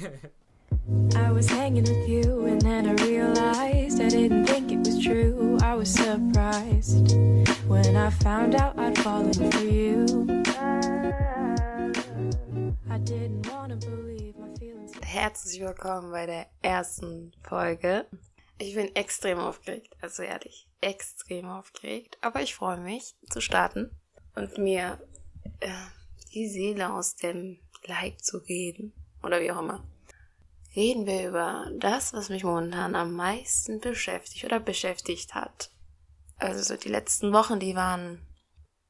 I was hanging with you and then I realized I didn't think it was true. I was surprised when I found out I'd fallen for you. I didn't wanna believe my feelings. Herzlich willkommen bei der ersten Folge. Ich bin extrem aufgeregt, also ehrlich, extrem aufgeregt. Aber ich freue mich zu starten und mir äh, die Seele aus dem Leib zu reden. Oder wie auch immer. Reden wir über das, was mich momentan am meisten beschäftigt oder beschäftigt hat. Also so die letzten Wochen, die waren,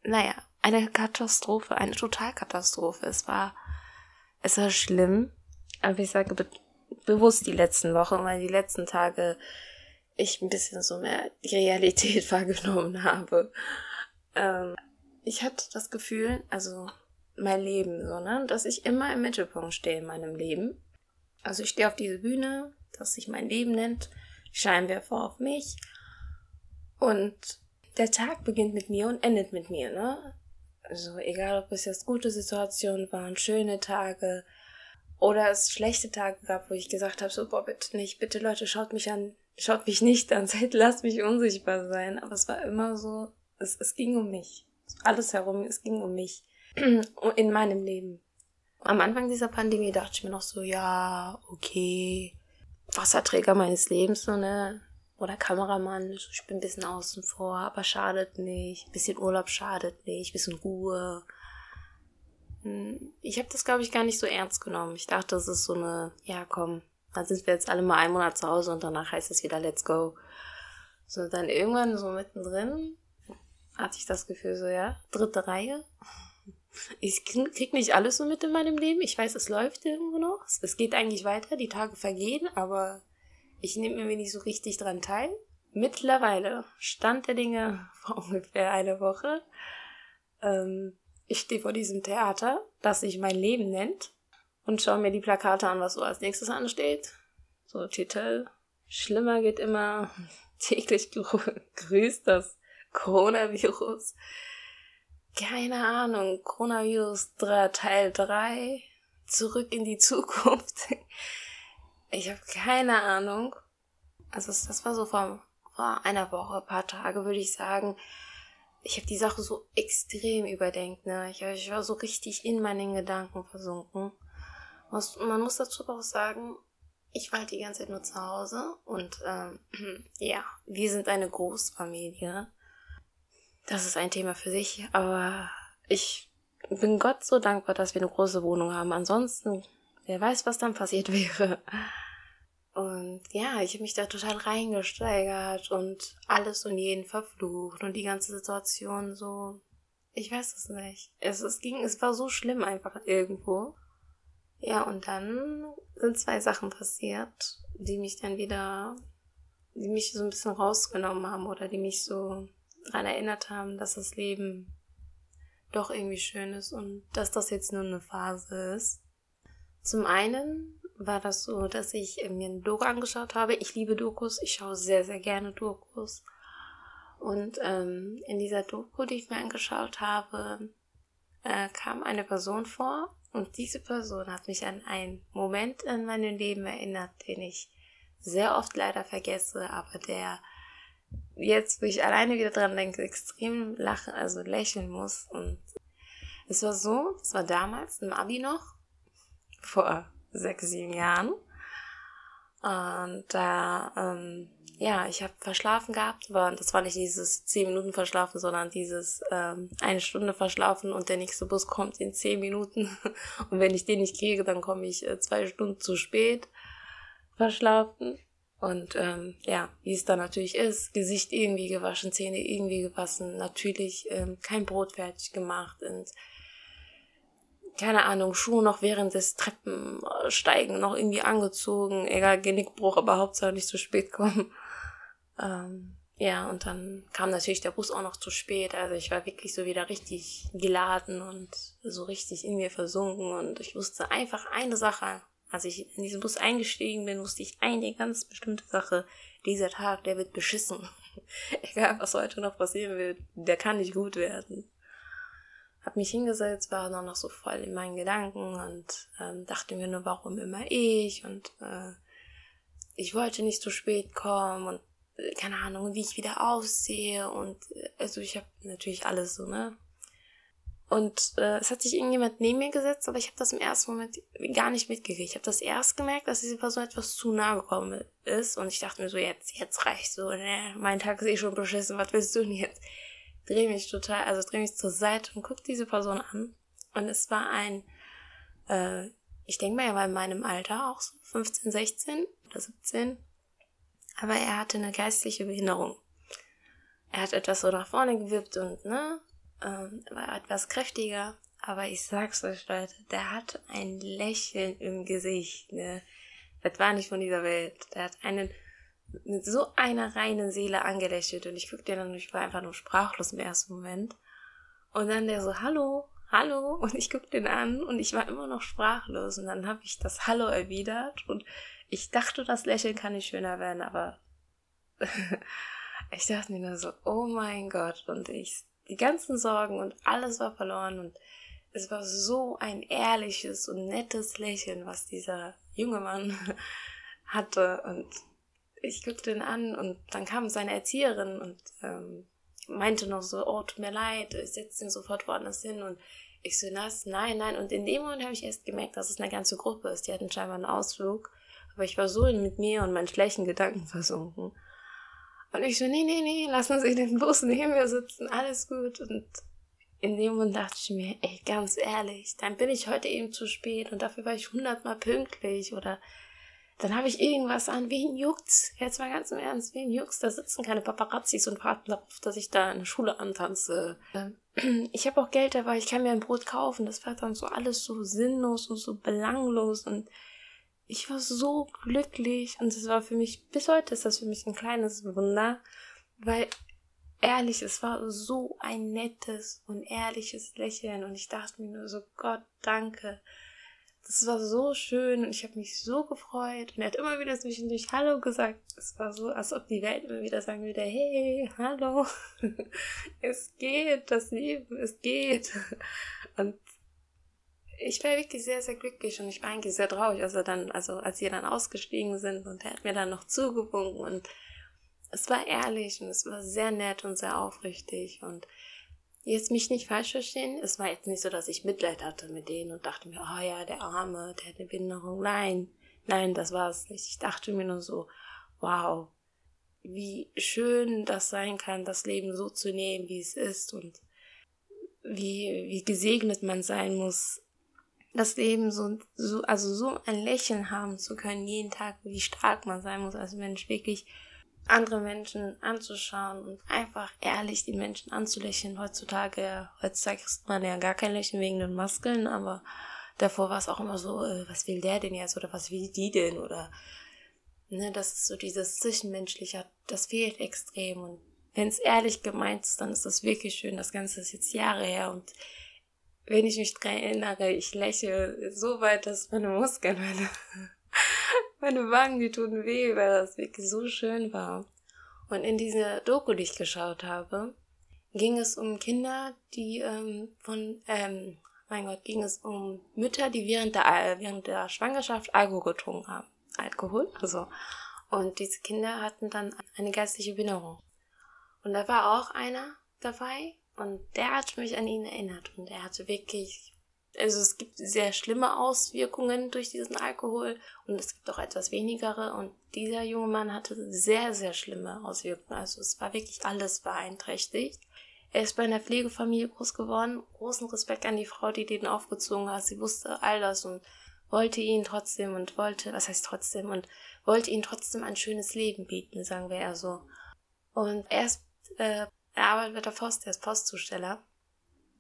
naja, eine Katastrophe, eine Totalkatastrophe. Es war, es war schlimm. Aber ich sage be bewusst die letzten Wochen, weil die letzten Tage ich ein bisschen so mehr die Realität wahrgenommen habe. Ähm, ich hatte das Gefühl, also mein Leben, so, ne, dass ich immer im Mittelpunkt stehe in meinem Leben. Also ich stehe auf diese Bühne, das sich mein Leben nennt, Scheinwerfer auf mich. Und der Tag beginnt mit mir und endet mit mir, ne? Also egal, ob es jetzt gute Situationen waren, schöne Tage oder es schlechte Tage gab, wo ich gesagt habe, so, boah, bitte nicht, bitte Leute, schaut mich an, schaut mich nicht an, seid, lasst mich unsichtbar sein. Aber es war immer so, es, es ging um mich. Alles herum, es ging um mich. in meinem Leben. Am Anfang dieser Pandemie dachte ich mir noch so, ja, okay, Wasserträger meines Lebens, so, ne? Oder Kameramann, ich bin ein bisschen außen vor, aber schadet nicht. Ein bisschen Urlaub schadet nicht, ein bisschen Ruhe. Hm, ich habe das, glaube ich, gar nicht so ernst genommen. Ich dachte, das ist so eine, ja komm, dann sind wir jetzt alle mal einen Monat zu Hause und danach heißt es wieder Let's go. So, dann irgendwann so mittendrin hatte ich das Gefühl, so, ja, dritte Reihe. Ich krieg nicht alles so mit in meinem Leben. Ich weiß, es läuft irgendwo noch. Es geht eigentlich weiter, die Tage vergehen, aber ich nehme mir nicht so richtig dran teil. Mittlerweile Stand der Dinge vor ungefähr einer Woche. Ähm, ich stehe vor diesem Theater, das sich mein Leben nennt, und schaue mir die Plakate an, was so als nächstes ansteht. So Titel. Schlimmer geht immer. Täglich grüßt das Coronavirus keine Ahnung, Coronavirus 3, Teil 3, zurück in die Zukunft. Ich habe keine Ahnung. Also das war so vor, vor einer Woche, paar Tage, würde ich sagen. Ich habe die Sache so extrem überdenkt. Ne? Ich, ich war so richtig in meinen Gedanken versunken. Man muss dazu auch sagen, ich war halt die ganze Zeit nur zu Hause und ähm, ja, wir sind eine Großfamilie. Das ist ein Thema für sich, aber ich bin Gott so dankbar, dass wir eine große Wohnung haben. Ansonsten, wer weiß, was dann passiert wäre. Und ja, ich habe mich da total reingesteigert und alles und jeden verflucht und die ganze Situation so. Ich weiß es nicht. Es, es ging, es war so schlimm einfach irgendwo. Ja, und dann sind zwei Sachen passiert, die mich dann wieder, die mich so ein bisschen rausgenommen haben oder die mich so daran erinnert haben, dass das Leben doch irgendwie schön ist und dass das jetzt nur eine Phase ist. Zum einen war das so, dass ich mir ein Doku angeschaut habe. Ich liebe Dokus, ich schaue sehr, sehr gerne Dokus. Und ähm, in dieser Doku, die ich mir angeschaut habe, äh, kam eine Person vor und diese Person hat mich an einen Moment in meinem Leben erinnert, den ich sehr oft leider vergesse, aber der jetzt, wo ich alleine wieder dran denke, extrem lachen, also lächeln muss. Und es war so, es war damals im Abi noch, vor sechs, sieben Jahren. Und da, ähm, ja, ich habe verschlafen gehabt, aber das war nicht dieses zehn Minuten verschlafen, sondern dieses ähm, eine Stunde verschlafen und der nächste Bus kommt in zehn Minuten. Und wenn ich den nicht kriege, dann komme ich äh, zwei Stunden zu spät verschlafen. Und ähm, ja, wie es dann natürlich ist, Gesicht irgendwie gewaschen, Zähne irgendwie gewaschen, natürlich ähm, kein Brot fertig gemacht und keine Ahnung, Schuhe noch während des Treppensteigen noch irgendwie angezogen, egal, Genickbruch, aber Hauptsache nicht zu spät kommen. Ähm, ja, und dann kam natürlich der Bus auch noch zu spät, also ich war wirklich so wieder richtig geladen und so richtig in mir versunken. Und ich wusste einfach eine Sache, als ich in diesen Bus eingestiegen bin, wusste ich eine ganz bestimmte Sache. Dieser Tag, der wird beschissen. Egal, was heute noch passieren wird, der kann nicht gut werden. Hab mich hingesetzt, war dann noch so voll in meinen Gedanken und ähm, dachte mir nur, warum immer ich und äh, ich wollte nicht zu spät kommen und äh, keine Ahnung, wie ich wieder aussehe und äh, also ich habe natürlich alles so, ne? Und äh, es hat sich irgendjemand neben mir gesetzt, aber ich habe das im ersten Moment gar nicht mitgekriegt. Ich habe das erst gemerkt, dass diese Person etwas zu nah gekommen ist. Und ich dachte mir so, jetzt, jetzt reicht so, ne? Mein Tag ist eh schon beschissen, was willst du denn jetzt? Dreh mich total, also dreh mich zur Seite und guck diese Person an. Und es war ein, äh, ich denke mal, er war in meinem Alter auch so 15, 16 oder 17. Aber er hatte eine geistliche Behinderung. Er hat etwas so nach vorne gewippt und, ne, ähm, war etwas kräftiger, aber ich sag's euch, Leute, der hat ein Lächeln im Gesicht, ne? Das war nicht von dieser Welt. Der hat einen mit so einer reinen Seele angelächelt und ich guckte dann, ich war einfach nur sprachlos im ersten Moment. Und dann der so, hallo, hallo, und ich guckte den an und ich war immer noch sprachlos und dann habe ich das Hallo erwidert und ich dachte, das Lächeln kann nicht schöner werden, aber ich dachte mir nur so, oh mein Gott, und ich die ganzen Sorgen und alles war verloren und es war so ein ehrliches und nettes Lächeln, was dieser junge Mann hatte und ich guckte ihn an und dann kam seine Erzieherin und ähm, meinte noch so, oh, tut mir leid, ich setze ihn sofort woanders hin und ich so, nass, nein, nein. Und in dem Moment habe ich erst gemerkt, dass es eine ganze Gruppe ist. Die hatten scheinbar einen Ausflug. Aber ich war so mit mir und meinen schlechten Gedanken versunken. Und ich so, nee, nee, nee, lassen Sie den Bus neben mir sitzen, alles gut. Und in dem Moment dachte ich mir, ey, ganz ehrlich, dann bin ich heute eben zu spät und dafür war ich hundertmal pünktlich oder dann habe ich irgendwas an. Wen juckt's? Jetzt mal ganz im Ernst, wen juckt's? Da sitzen keine Paparazzis und warten darauf, dass ich da in der Schule antanze. Ähm, ich habe auch Geld dabei, ich kann mir ein Brot kaufen. Das war dann so alles so sinnlos und so belanglos und ich war so glücklich und es war für mich, bis heute ist das für mich ein kleines Wunder, weil ehrlich, es war so ein nettes und ehrliches Lächeln und ich dachte mir nur so, Gott, danke. Das war so schön und ich habe mich so gefreut und er hat immer wieder zwischendurch Hallo gesagt. Es war so, als ob die Welt immer wieder sagen würde, hey, hallo, es geht, das Leben, es geht. Und ich war wirklich sehr, sehr glücklich und ich war eigentlich sehr traurig, als er dann, also als sie dann ausgestiegen sind und er hat mir dann noch zugewunken und es war ehrlich und es war sehr nett und sehr aufrichtig und jetzt mich nicht falsch verstehen, es war jetzt nicht so, dass ich Mitleid hatte mit denen und dachte mir, oh ja, der Arme, der hat eine Behinderung. Nein, nein, das war es nicht. Ich dachte mir nur so, wow, wie schön das sein kann, das Leben so zu nehmen, wie es ist und wie, wie gesegnet man sein muss, das Leben so, so, also so ein Lächeln haben zu können jeden Tag, wie stark man sein muss als Mensch, wirklich andere Menschen anzuschauen und einfach ehrlich die Menschen anzulächeln. Heutzutage, heutzutage kriegt man ja gar kein Lächeln wegen den Maskeln, aber davor war es auch immer so, äh, was will der denn jetzt oder was will die denn oder ne, das ist so dieses Zwischenmenschliche, das fehlt extrem und wenn es ehrlich gemeint ist, dann ist das wirklich schön. Das Ganze ist jetzt Jahre her und wenn ich mich dran erinnere, ich lächle so weit, dass meine Muskeln, meine, meine Wangen, die tun weh, weil das wirklich so schön war. Und in diese Doku, die ich geschaut habe, ging es um Kinder, die ähm, von, ähm, mein Gott, ging es um Mütter, die während der, während der Schwangerschaft Alkohol getrunken haben. Alkohol, also. Und diese Kinder hatten dann eine geistliche Behinderung. Und da war auch einer dabei, und der hat mich an ihn erinnert und er hatte wirklich, also es gibt sehr schlimme Auswirkungen durch diesen Alkohol und es gibt auch etwas wenigere und dieser junge Mann hatte sehr, sehr schlimme Auswirkungen. Also es war wirklich alles beeinträchtigt. Er ist bei einer Pflegefamilie groß geworden. Großen Respekt an die Frau, die den aufgezogen hat. Sie wusste all das und wollte ihn trotzdem und wollte, was heißt trotzdem, und wollte ihn trotzdem ein schönes Leben bieten, sagen wir eher so. Und erst äh, er arbeitet bei der Post, er ist Postzusteller.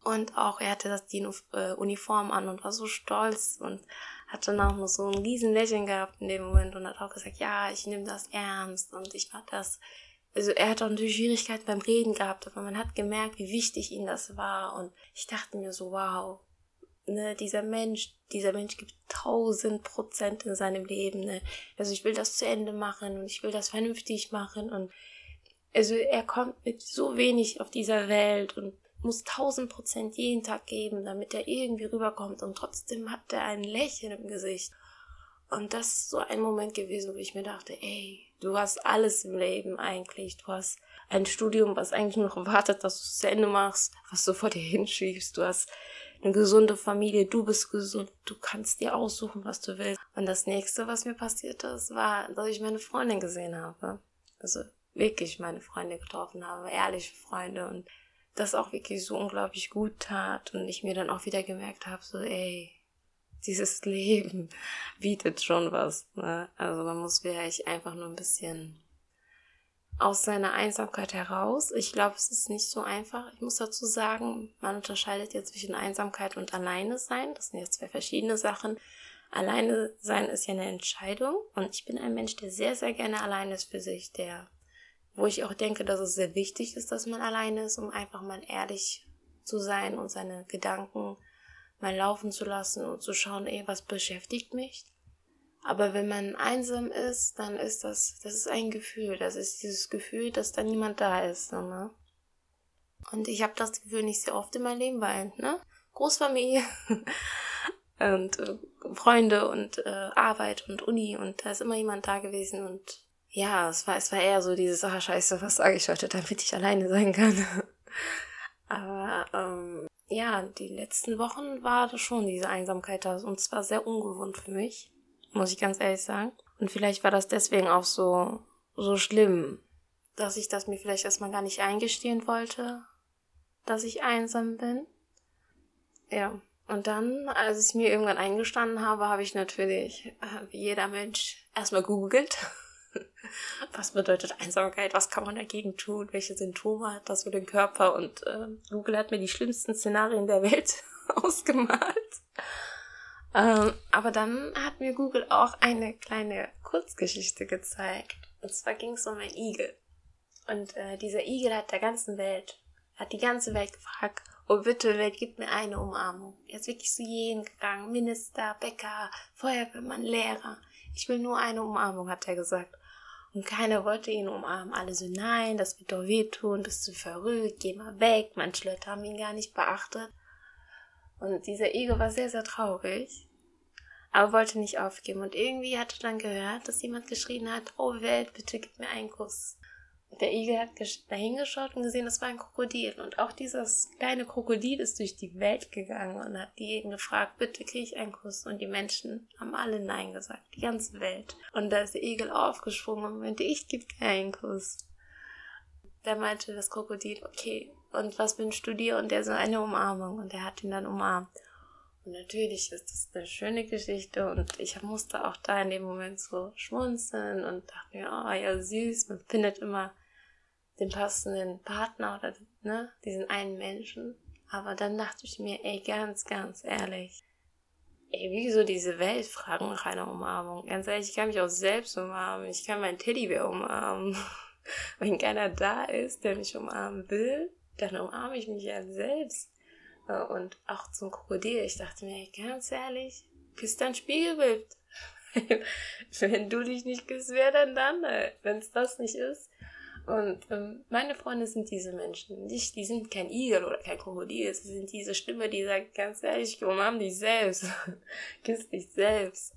Und auch er hatte das die äh, Uniform an und war so stolz und hat dann auch noch so ein riesen Lächeln gehabt in dem Moment und hat auch gesagt, ja, ich nehme das ernst und ich mach das. Also er hat auch natürlich Schwierigkeiten beim Reden gehabt, aber man hat gemerkt, wie wichtig ihm das war und ich dachte mir so, wow, ne, dieser Mensch, dieser Mensch gibt tausend Prozent in seinem Leben, ne. Also ich will das zu Ende machen und ich will das vernünftig machen und also er kommt mit so wenig auf dieser Welt und muss tausend Prozent jeden Tag geben, damit er irgendwie rüberkommt und trotzdem hat er ein Lächeln im Gesicht. Und das ist so ein Moment gewesen, wo ich mir dachte, ey, du hast alles im Leben eigentlich. Du hast ein Studium, was eigentlich noch wartet, dass du es zu Ende machst, was du vor dir hinschiebst. Du hast eine gesunde Familie, du bist gesund, du kannst dir aussuchen, was du willst. Und das nächste, was mir passiert ist, war, dass ich meine Freundin gesehen habe. Also wirklich meine Freunde getroffen habe, ehrliche Freunde und das auch wirklich so unglaublich gut tat und ich mir dann auch wieder gemerkt habe, so ey, dieses Leben bietet schon was. Ne? Also man muss vielleicht einfach nur ein bisschen aus seiner Einsamkeit heraus. Ich glaube, es ist nicht so einfach. Ich muss dazu sagen, man unterscheidet jetzt zwischen Einsamkeit und Alleine sein. Das sind jetzt zwei verschiedene Sachen. Alleine sein ist ja eine Entscheidung und ich bin ein Mensch, der sehr, sehr gerne alleine ist für sich, der, wo ich auch denke, dass es sehr wichtig ist, dass man alleine ist, um einfach mal ehrlich zu sein und seine Gedanken mal laufen zu lassen und zu schauen, ey, was beschäftigt mich? Aber wenn man einsam ist, dann ist das, das ist ein Gefühl. Das ist dieses Gefühl, dass da niemand da ist. Ne? Und ich habe das Gefühl nicht sehr oft in meinem Leben, weil, ne? Großfamilie und äh, Freunde und äh, Arbeit und Uni und da ist immer jemand da gewesen und ja, es war, es war eher so dieses, ah, scheiße, was sage ich heute, damit ich alleine sein kann. Aber ähm, ja, die letzten Wochen war das schon diese Einsamkeit da und zwar sehr ungewohnt für mich muss ich ganz ehrlich sagen. Und vielleicht war das deswegen auch so, so schlimm, dass ich das mir vielleicht erstmal gar nicht eingestehen wollte, dass ich einsam bin. Ja. Und dann, als ich mir irgendwann eingestanden habe, habe ich natürlich, äh, wie jeder Mensch, erstmal googelt. was bedeutet Einsamkeit? Was kann man dagegen tun? Welche Symptome hat das für den Körper? Und äh, Google hat mir die schlimmsten Szenarien der Welt ausgemalt. Ähm, aber dann hat mir Google auch eine kleine Kurzgeschichte gezeigt. Und zwar ging es um einen Igel. Und äh, dieser Igel hat der ganzen Welt, hat die ganze Welt gefragt, oh bitte, Welt, gib mir eine Umarmung. Er ist wirklich zu jedem gegangen, Minister, Bäcker, Feuerwehrmann, Lehrer. Ich will nur eine Umarmung, hat er gesagt. Und keiner wollte ihn umarmen. Alle so, nein, das wird doch wehtun, bist du verrückt, geh mal weg. Manche Leute haben ihn gar nicht beachtet. Und dieser Igel war sehr, sehr traurig, aber wollte nicht aufgeben. Und irgendwie hatte dann gehört, dass jemand geschrien hat, oh Welt, bitte gib mir einen Kuss. Der Igel hat dahingeschaut und gesehen, das war ein Krokodil. Und auch dieses kleine Krokodil ist durch die Welt gegangen und hat eben gefragt, bitte kriege ich einen Kuss. Und die Menschen haben alle Nein gesagt, die ganze Welt. Und da ist der Igel aufgesprungen und meinte, ich gebe dir einen Kuss. Da meinte das Krokodil, okay, und was wünschst du dir? Und er so eine Umarmung und er hat ihn dann umarmt. Und natürlich ist das eine schöne Geschichte und ich musste auch da in dem Moment so schmunzeln und dachte mir, oh ja, süß, man findet immer den passenden Partner oder ne, diesen einen Menschen. Aber dann dachte ich mir, ey, ganz, ganz ehrlich, ey, wieso diese Welt fragen nach einer Umarmung? Ganz ehrlich, ich kann mich auch selbst umarmen, ich kann meinen Teddybär umarmen. Wenn keiner da ist, der mich umarmen will, dann umarme ich mich ja selbst. Äh, und auch zum Krokodil. Ich dachte mir, ganz ehrlich, küsst dein Spiegelbild. Wenn du dich nicht küsst, wer denn dann? Wenn es das nicht ist. Und ähm, meine Freunde sind diese Menschen. Nicht, die sind kein Igel oder kein Krokodil. Sie sind diese Stimme, die sagt, ganz ehrlich, umarm dich selbst. Küss dich selbst.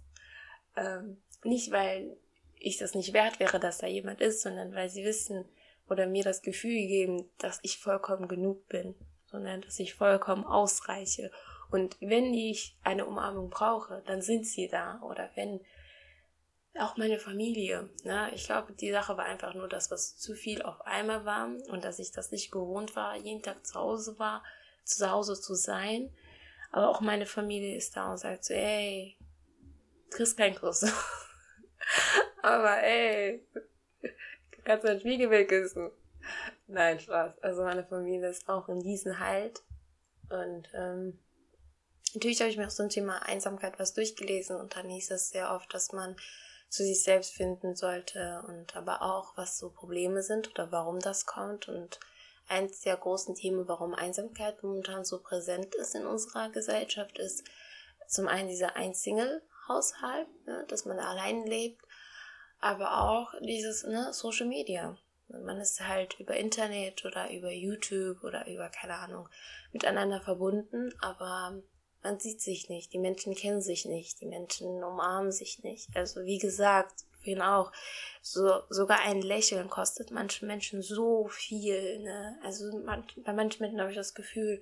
Ähm, nicht, weil ich das nicht wert wäre, dass da jemand ist, sondern weil sie wissen, oder mir das Gefühl geben, dass ich vollkommen genug bin, sondern dass ich vollkommen ausreiche. Und wenn ich eine Umarmung brauche, dann sind sie da. Oder wenn auch meine Familie. Ne? Ich glaube, die Sache war einfach nur, dass was zu viel auf einmal war und dass ich das nicht gewohnt war, jeden Tag zu Hause war, zu Hause zu sein. Aber auch meine Familie ist da und sagt so, ey, kriegst keinen Kuss. Aber ey, Kannst du ein Spiegelbild küssen? Nein, Spaß. Also meine Familie ist auch in diesem Halt. Und ähm, natürlich habe ich mir auch so ein Thema Einsamkeit was durchgelesen und dann hieß es sehr oft, dass man zu sich selbst finden sollte und aber auch, was so Probleme sind oder warum das kommt. Und eins der großen Themen, warum Einsamkeit momentan so präsent ist in unserer Gesellschaft, ist zum einen dieser Ein-Single-Haushalt, ne, dass man allein lebt aber auch dieses ne, Social Media. Man ist halt über Internet oder über YouTube oder über, keine Ahnung, miteinander verbunden, aber man sieht sich nicht, die Menschen kennen sich nicht, die Menschen umarmen sich nicht. Also wie gesagt, vorhin auch, so, sogar ein Lächeln kostet manchen Menschen so viel. Ne? Also man, bei manchen Menschen habe ich das Gefühl,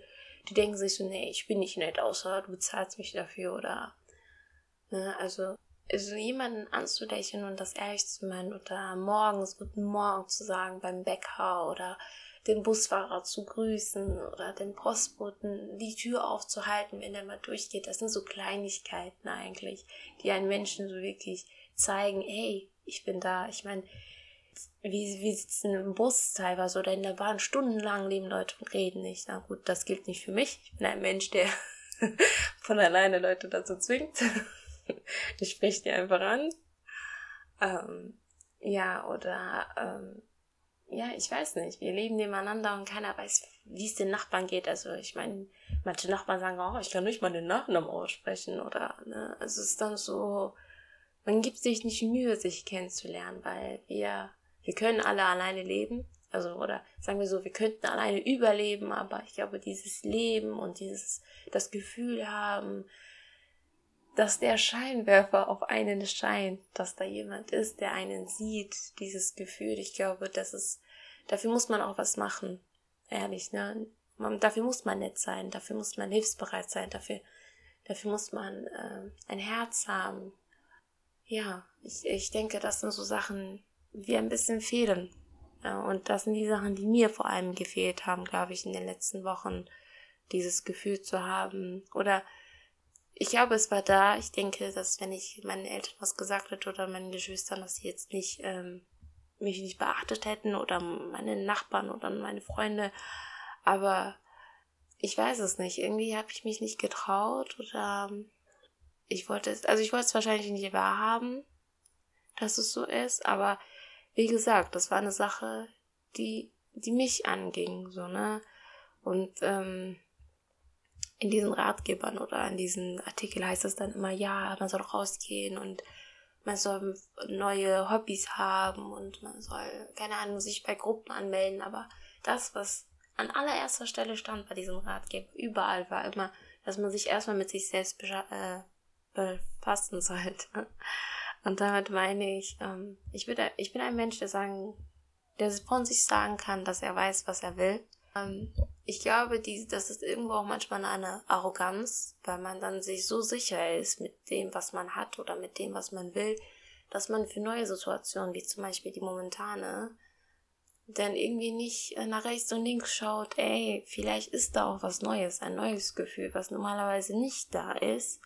die denken sich so, nee, ich bin nicht nett, außer du bezahlst mich dafür oder ne? also also jemanden anzulächeln und das ehrlich zu meinen oder morgens guten Morgen zu sagen beim Bäcker oder den Busfahrer zu grüßen oder den Postboten die Tür aufzuhalten, wenn er mal durchgeht. Das sind so Kleinigkeiten eigentlich, die einen Menschen so wirklich zeigen, hey, ich bin da. Ich meine, wie, wie sitzen im Bus teilweise oder in der Bahn stundenlang leben Leute und reden nicht. Na gut, das gilt nicht für mich. Ich bin ein Mensch, der von alleine Leute dazu zwingt. ich spreche die einfach an. Ähm, ja, oder ähm, ja, ich weiß nicht, wir leben nebeneinander und keiner weiß, wie es den Nachbarn geht. Also ich meine, manche Nachbarn sagen, oh, ich kann nicht mal den Nachnamen aussprechen oder, ne, also es ist dann so, man gibt sich nicht Mühe, sich kennenzulernen, weil wir, wir können alle alleine leben. Also, oder sagen wir so, wir könnten alleine überleben, aber ich glaube, dieses Leben und dieses, das Gefühl haben, dass der Scheinwerfer auf einen scheint, dass da jemand ist, der einen sieht, dieses Gefühl, ich glaube, das ist, dafür muss man auch was machen. Ehrlich, ne? Man, dafür muss man nett sein, dafür muss man hilfsbereit sein, dafür, dafür muss man äh, ein Herz haben. Ja, ich, ich denke, das sind so Sachen, die ein bisschen fehlen. Ja, und das sind die Sachen, die mir vor allem gefehlt haben, glaube ich, in den letzten Wochen, dieses Gefühl zu haben. Oder ich glaube, es war da. Ich denke, dass wenn ich meinen Eltern was gesagt hätte oder meinen Geschwistern, dass sie jetzt nicht ähm, mich nicht beachtet hätten oder meine Nachbarn oder meine Freunde. Aber ich weiß es nicht. Irgendwie habe ich mich nicht getraut oder ich wollte es, also ich wollte es wahrscheinlich nicht wahrhaben, dass es so ist. Aber wie gesagt, das war eine Sache, die die mich anging, so ne. Und ähm, in diesen Ratgebern oder in diesen Artikel heißt es dann immer, ja, man soll rausgehen und man soll neue Hobbys haben und man soll, keine Ahnung, sich bei Gruppen anmelden. Aber das, was an allererster Stelle stand bei diesem Ratgeber, überall war immer, dass man sich erstmal mit sich selbst äh, befassen sollte. Und damit meine ich, ähm, ich, bin, ich bin ein Mensch, der sagen, der von sich sagen kann, dass er weiß, was er will. Ähm, ich glaube, die, das ist irgendwo auch manchmal eine Arroganz, weil man dann sich so sicher ist mit dem, was man hat oder mit dem, was man will, dass man für neue Situationen, wie zum Beispiel die momentane, dann irgendwie nicht nach rechts und links schaut, ey, vielleicht ist da auch was Neues, ein neues Gefühl, was normalerweise nicht da ist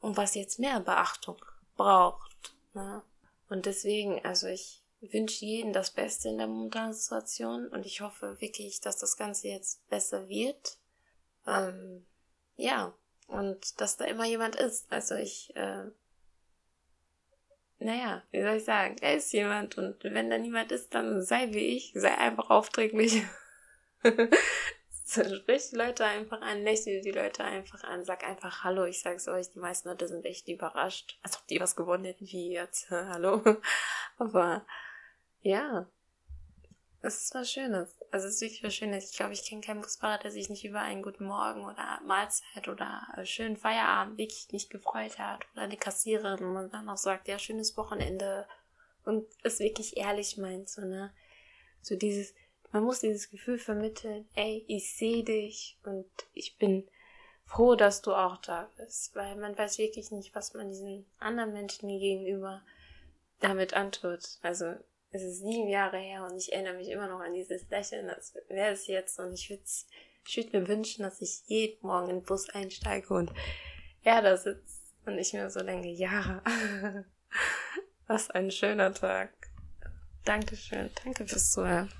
und was jetzt mehr Beachtung braucht. Ne? Und deswegen, also ich wünsche jedem das Beste in der momentanen Situation und ich hoffe wirklich, dass das Ganze jetzt besser wird. Ähm, ja, und dass da immer jemand ist. Also ich, äh, naja, wie soll ich sagen, er ist jemand und wenn da niemand ist, dann sei wie ich, sei einfach aufdringlich. Sprich die Leute einfach an, lächle die Leute einfach an, sag einfach Hallo. Ich sag's euch, die meisten Leute sind echt überrascht, als ob die was gewonnen hätten, wie jetzt. Hallo. Aber ja. Das ist was Schönes. Also es ist wirklich was Schönes. Ich glaube, ich kenne keinen Busfahrer, der sich nicht über einen guten Morgen oder Mahlzeit oder schönen Feierabend wirklich nicht gefreut hat. Oder eine Kassiererin, man dann auch sagt, ja, schönes Wochenende. Und es wirklich ehrlich meint, so, ne? So dieses, man muss dieses Gefühl vermitteln, ey, ich sehe dich und ich bin froh, dass du auch da bist. Weil man weiß wirklich nicht, was man diesen anderen Menschen gegenüber damit antut. Also es ist sieben Jahre her und ich erinnere mich immer noch an dieses Lächeln, als wäre es jetzt. Und ich würde würd mir wünschen, dass ich jeden Morgen in den Bus einsteige und er da sitzt und ich mir so denke, ja, was ein schöner Tag. Dankeschön, danke fürs Zuhören.